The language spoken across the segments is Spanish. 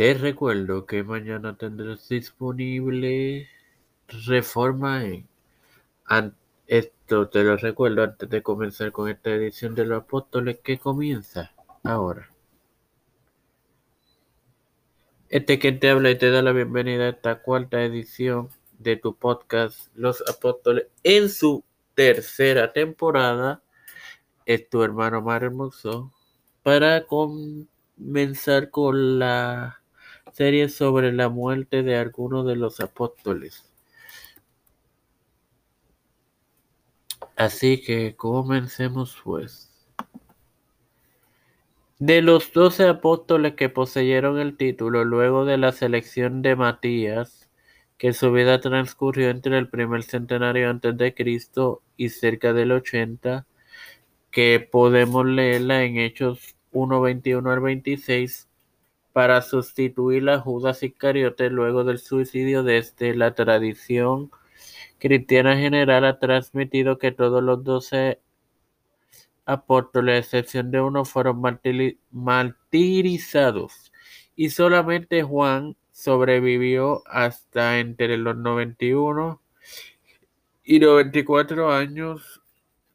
Te recuerdo que mañana tendrás disponible Reforma en... Esto te lo recuerdo antes de comenzar con esta edición de los apóstoles que comienza ahora. Este que te habla y te da la bienvenida a esta cuarta edición de tu podcast Los Apóstoles en su tercera temporada. Es tu hermano Mar Hermoso para comenzar con la serie sobre la muerte de algunos de los apóstoles. Así que comencemos pues. De los doce apóstoles que poseyeron el título luego de la selección de Matías, que su vida transcurrió entre el primer centenario antes de Cristo y cerca del 80, que podemos leerla en Hechos 1, 21 al 26, para sustituir a Judas Iscariote luego del suicidio desde la tradición cristiana general ha transmitido que todos los doce apóstoles, a excepción de uno, fueron martirizados. Y solamente Juan sobrevivió hasta entre los 91 y 94 años,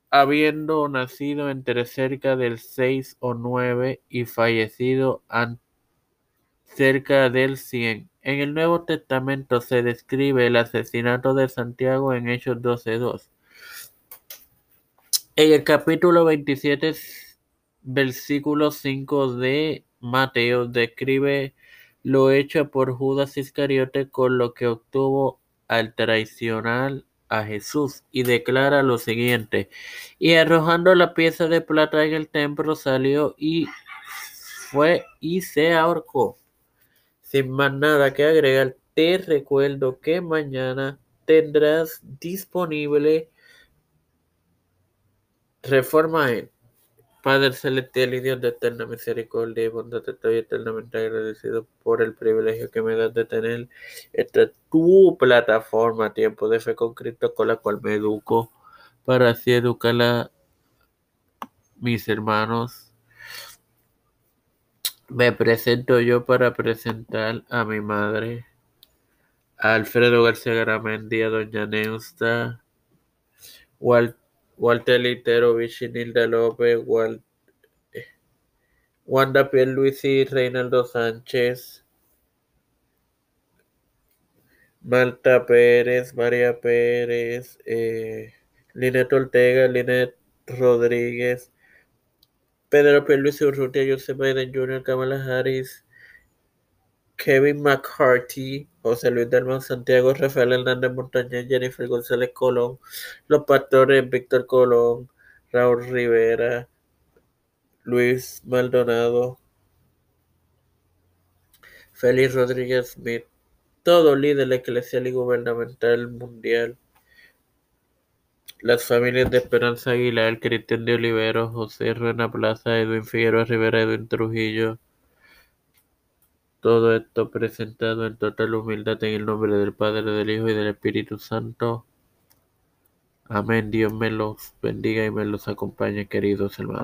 habiendo nacido entre cerca del 6 o 9 y fallecido antes cerca del 100. En el Nuevo Testamento se describe el asesinato de Santiago en Hechos 12.2. En el capítulo 27, versículo 5 de Mateo, describe lo hecho por Judas Iscariote con lo que obtuvo al traicionar a Jesús y declara lo siguiente, y arrojando la pieza de plata en el templo salió y fue y se ahorcó. Sin más nada que agregar, te recuerdo que mañana tendrás disponible Reforma en Padre Celestial y Dios de eterna misericordia y bondad, estoy eternamente agradecido por el privilegio que me das de tener esta tu plataforma Tiempo de Fe con Cristo con la cual me educo para así educar a mis hermanos me presento yo para presentar a mi madre, Alfredo García Garamendi, doña Neusta, Walter Litero, Vichinilda López, Wanda Wanda Pierluisi, Reinaldo Sánchez, Malta Pérez, María Pérez, eh, Linet Ortega, Linet Rodríguez, Pedro Luis Urrutia, Joseph Biden Jr., Kamala Harris, Kevin McCarthy, José Luis Delman Santiago, Rafael Hernández Montañez, Jennifer González Colón, Los Pastores, Víctor Colón, Raúl Rivera, Luis Maldonado, Félix Rodríguez Smith, todo líder eclesial y gubernamental mundial las familias de Esperanza Aguilar, Cristian de Olivero, José Ruena Plaza, Edwin Figueroa Rivera, Edwin Trujillo. Todo esto presentado en total humildad en el nombre del Padre, del Hijo y del Espíritu Santo. Amén. Dios me los bendiga y me los acompañe, queridos hermanos.